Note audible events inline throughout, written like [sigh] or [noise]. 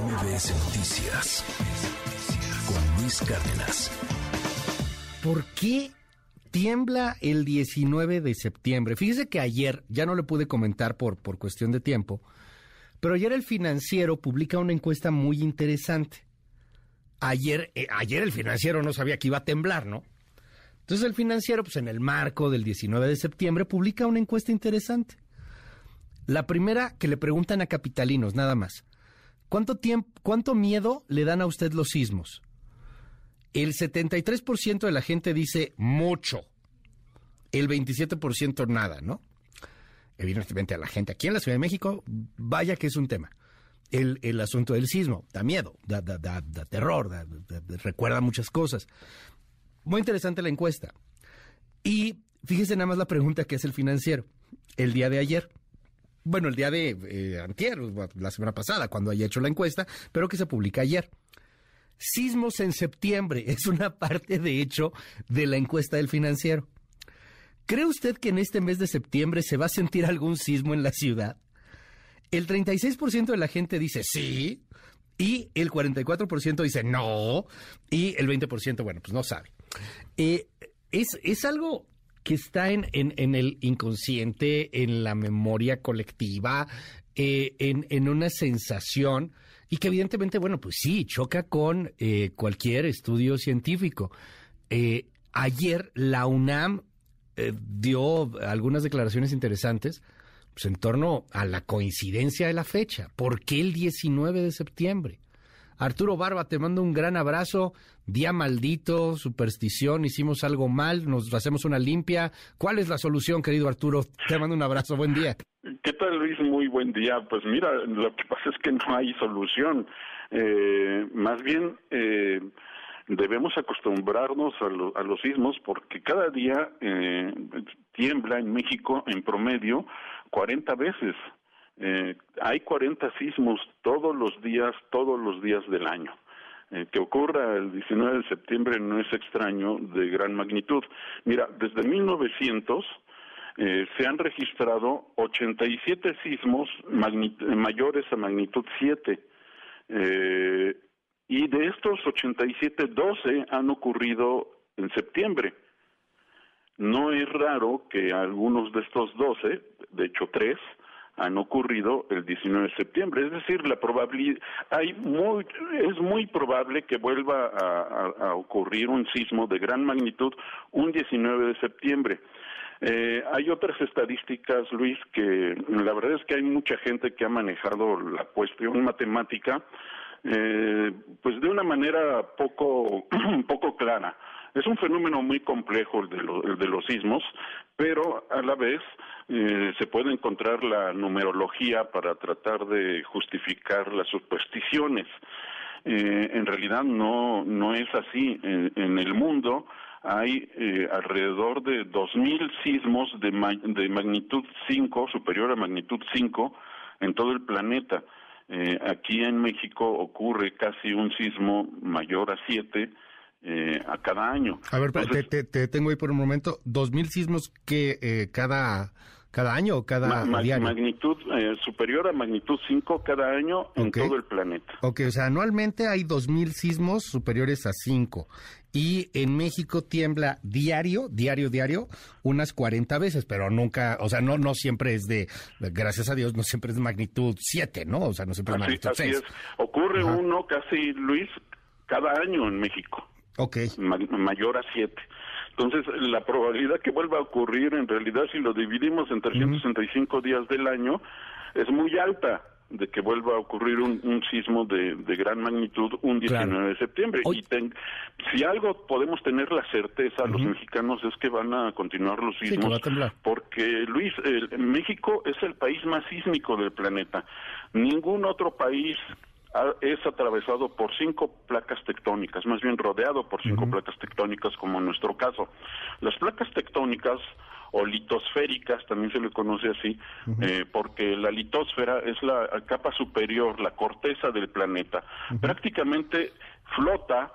MBS Noticias con Luis Cárdenas. ¿Por qué tiembla el 19 de septiembre? Fíjese que ayer, ya no le pude comentar por, por cuestión de tiempo, pero ayer el financiero publica una encuesta muy interesante. Ayer, eh, ayer el financiero no sabía que iba a temblar, ¿no? Entonces el financiero, pues en el marco del 19 de septiembre, publica una encuesta interesante. La primera que le preguntan a capitalinos, nada más. ¿Cuánto, tiempo, ¿Cuánto miedo le dan a usted los sismos? El 73% de la gente dice mucho. El 27% nada, ¿no? Evidentemente a la gente aquí en la Ciudad de México, vaya que es un tema. El, el asunto del sismo, da miedo, da, da, da, da terror, recuerda muchas cosas. Muy interesante la encuesta. Y fíjese nada más la pregunta que hace el financiero. El día de ayer, bueno, el día de eh, antier, la semana pasada, cuando haya hecho la encuesta, pero que se publica ayer. Sismos en septiembre [laughs] es una parte, de hecho, de la encuesta del financiero. ¿Cree usted que en este mes de septiembre se va a sentir algún sismo en la ciudad? El 36% de la gente dice sí, y el 44% dice no, y el 20%, bueno, pues no sabe. Eh, es, es algo que está en, en, el inconsciente, en la memoria colectiva, eh, en, en, una sensación y que evidentemente, bueno, pues sí, choca con eh, cualquier estudio científico. Eh, ayer la UNAM dio algunas declaraciones interesantes pues, en torno a la coincidencia de la fecha. ¿Por qué el 19 de septiembre? Arturo Barba, te mando un gran abrazo. Día maldito, superstición, hicimos algo mal, nos hacemos una limpia. ¿Cuál es la solución, querido Arturo? Te mando un abrazo, buen día. ¿Qué tal, Luis? Muy buen día. Pues mira, lo que pasa es que no hay solución. Eh, más bien, eh, debemos acostumbrarnos a, a, los sismos porque cada día eh, tiembla en México en promedio 40 veces. Eh, hay 40 sismos todos los días, todos los días del año. Eh, que ocurra el 19 de septiembre no es extraño de gran magnitud. Mira, desde 1900 eh, se han registrado 87 sismos mayores a magnitud 7. Eh, y de estos 87, 12 han ocurrido en septiembre. No es raro que algunos de estos 12, de hecho tres, han ocurrido el 19 de septiembre. Es decir, la probabilidad, hay muy, es muy probable que vuelva a, ocurrir un sismo de gran magnitud un 19 de septiembre. Eh, hay otras estadísticas, Luis, que la verdad es que hay mucha gente que ha manejado la cuestión matemática, eh, pues de una manera poco, [clears throat] poco clara. Es un fenómeno muy complejo el de, el de los sismos, pero a la vez eh, se puede encontrar la numerología para tratar de justificar las supersticiones. Eh, en realidad no, no es así. En, el mundo hay eh, alrededor de 2.000 sismos de, de magnitud 5, superior a magnitud 5, en todo el planeta. Eh, aquí en México ocurre casi un sismo mayor a 7 eh, a cada año. A ver, te, te, tengo ahí por un momento, dos mil sismos que eh, cada cada año o cada Magnitud eh, superior a magnitud 5 cada año en todo el planeta. Ok, o sea, anualmente hay dos mil sismos superiores a 5 y en México tiembla diario, diario, diario, unas 40 veces, pero nunca, o sea, no no siempre es de, gracias a Dios, no siempre es de magnitud 7, ¿no? O sea, no siempre es magnitud 6. Ocurre uno casi, Luis, cada año en México. Ok. mayor a 7. Entonces, la probabilidad que vuelva a ocurrir, en realidad, si lo dividimos en 365 días del año, es muy alta de que vuelva a ocurrir un, sismo de, gran magnitud un 19 de septiembre. Y si algo podemos tener la certeza los mexicanos es que van a continuar los sismos, porque Luis, México es el país más sísmico del planeta. Ningún otro país es atravesado por cinco placas tectónicas, más bien rodeado por cinco placas tectónicas, como en nuestro caso. Las placas tectónicas o litosféricas, también se le conoce así, eh, porque la litosfera es la capa superior, la corteza del planeta. Prácticamente flota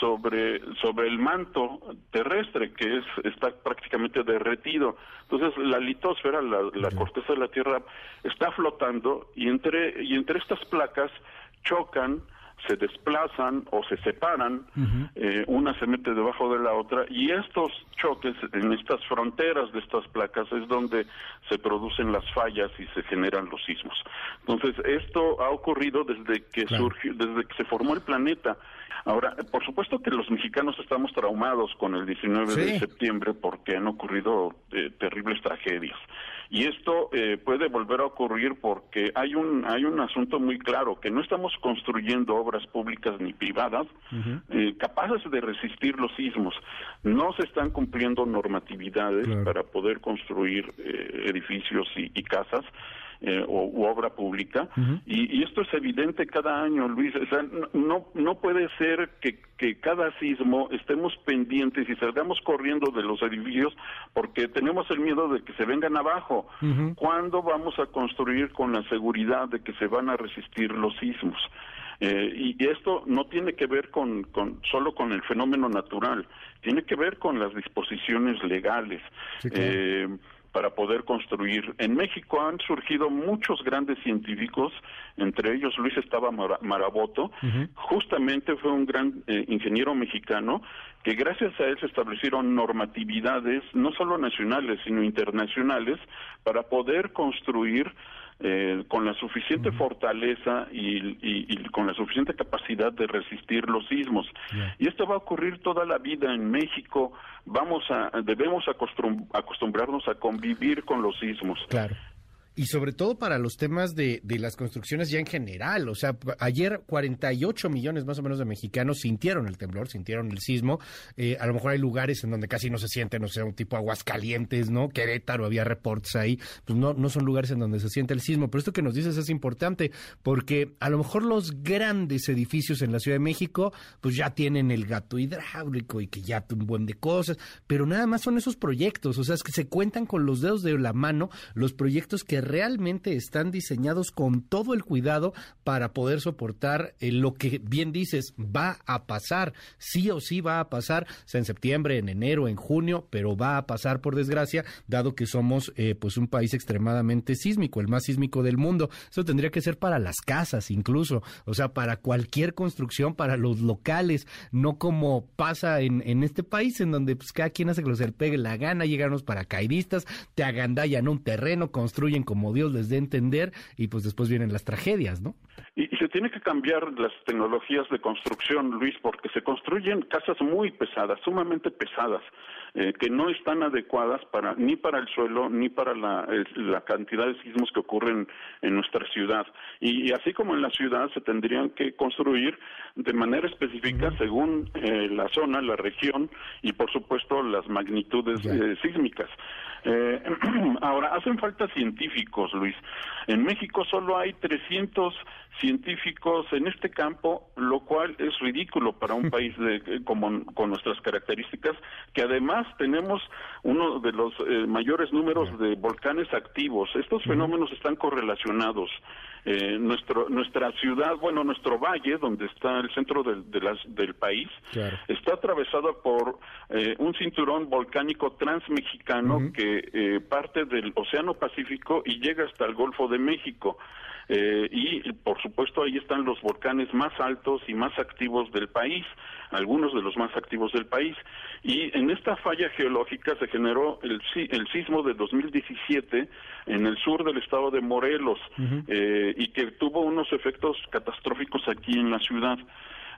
sobre sobre el manto terrestre que es está prácticamente derretido. Entonces la litosfera la, la corteza de la tierra está flotando y entre y entre estas placas chocan, se desplazan o se separan, eh, una se mete debajo de la otra y estos choques en estas fronteras de estas placas es donde se producen las fallas y se generan los sismos. Entonces, esto ha ocurrido desde que surgió, desde que se formó el planeta. Ahora, por supuesto que los mexicanos estamos traumados con el 19 de septiembre porque han ocurrido eh, terribles tragedias. Y esto eh, puede volver a ocurrir porque hay un hay un asunto muy claro que no estamos construyendo obras públicas ni privadas eh, capaces de resistir los sismos. No se están cumpliendo normatividades para poder construir eh, edificios y casas eh, o, u obra pública. y, esto es evidente cada año, Luis. O sea, no, no puede ser que, que cada sismo estemos pendientes y salgamos corriendo de los edificios porque tenemos el miedo de que se vengan abajo. ¿Cuándo vamos a construir con la seguridad de que se van a resistir los sismos? Eh, y esto no tiene que ver con, con, solo con el fenómeno natural, tiene que ver con las disposiciones legales. eh, para poder construir. En México han surgido muchos grandes científicos, entre ellos Luis Estaba Maraboto, justamente fue un gran eh, ingeniero mexicano que gracias a él se establecieron normatividades, no solo nacionales, sino internacionales, para poder construir eh, con la suficiente fortaleza y, con la suficiente capacidad de resistir los sismos. Y esto va a ocurrir toda la vida en México. Vamos a debemos acostumbrarnos a convivir con los sismos. Claro y sobre todo para los temas de, de, las construcciones ya en general. O sea, ayer 48 millones más o menos de mexicanos sintieron el temblor, sintieron el sismo. Eh, a lo mejor hay lugares en donde casi no se siente, no sé, un tipo Aguascalientes, ¿no? Querétaro, había reportes ahí. Pues no, no son lugares en donde se siente el sismo. Pero esto que nos dices es importante porque a lo mejor los grandes edificios en la Ciudad de México, pues ya tienen el gato hidráulico y que ya un buen de cosas, pero nada más son esos proyectos. O sea, es que se cuentan con los dedos de la mano los proyectos que realmente están diseñados con todo el cuidado para poder soportar eh, lo que bien dices va a pasar, sí o sí va a pasar, sea en septiembre, en enero, en junio, pero va a pasar por desgracia, dado que somos eh, pues un país extremadamente sísmico, el más sísmico del mundo. Eso tendría que ser para las casas incluso, o sea, para cualquier construcción, para los locales, no como pasa en, en este país en donde pues cada quien hace que le pegue la gana, llegan los paracaidistas, te agandallan un terreno, construyen como Dios les dé entender y pues después vienen las tragedias, ¿no? Y, se tiene que cambiar las tecnologías de construcción, Luis, porque se construyen casas muy pesadas, sumamente pesadas, eh, que no están adecuadas para ni para el suelo ni para la, la cantidad de sismos que ocurren en nuestra ciudad. Y, así como en la ciudad se tendrían que construir de manera específica según eh, la zona, la región y por supuesto las magnitudes eh, sísmicas. Eh, [clears throat] ahora, hacen falta científicos, Luis. En México solo hay 300 científicos en este campo, lo cual es ridículo para un [laughs] país de, como, con nuestras características, que además tenemos uno de los eh, mayores números de volcanes activos. Estos fenómenos están correlacionados. Eh, nuestro, nuestra ciudad, bueno, nuestro valle, donde está el centro del, del país, está atravesado por eh, un cinturón volcánico transmexicano que eh, parte del Océano Pacífico y llega hasta el Golfo de México. Eh, y por supuesto ahí están los volcanes más altos y más activos del país, algunos de los más activos del país. Y en esta falla geológica se generó el, el sismo de 2017 en el sur del estado de Morelos eh, y que tuvo unos efectos catastróficos aquí en la ciudad.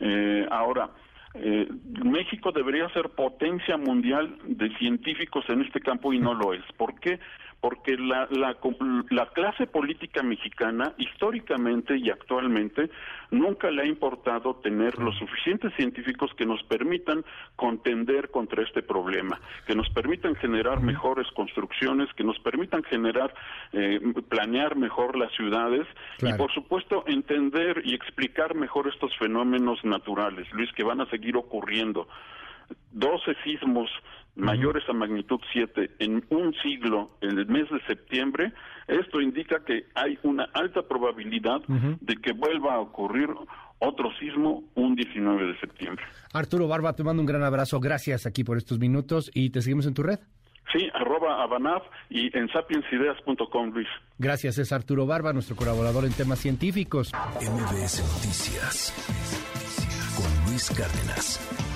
Eh, ahora, eh, México debería ser potencia mundial de científicos en este campo y no lo es. ¿Por qué? Porque la, la, la, clase política mexicana históricamente y actualmente nunca le ha importado tener los suficientes científicos que nos permitan contender contra este problema, que nos permitan generar mejores construcciones, que nos permitan generar, eh, planear mejor las ciudades y por supuesto entender y explicar mejor estos fenómenos naturales, Luis, que van a seguir ocurriendo. 12 sismos mayores a magnitud 7 en un siglo, en el mes de septiembre, esto indica que hay una alta probabilidad de que vuelva a ocurrir otro sismo un 19 de septiembre. Arturo Barba, te mando un gran abrazo. Gracias aquí por estos minutos y te seguimos en tu red. Sí, arroba abanaf y en sapiensideas.com, Luis. Gracias, es Arturo Barba, nuestro colaborador en temas científicos. MBS Noticias con Luis Cárdenas.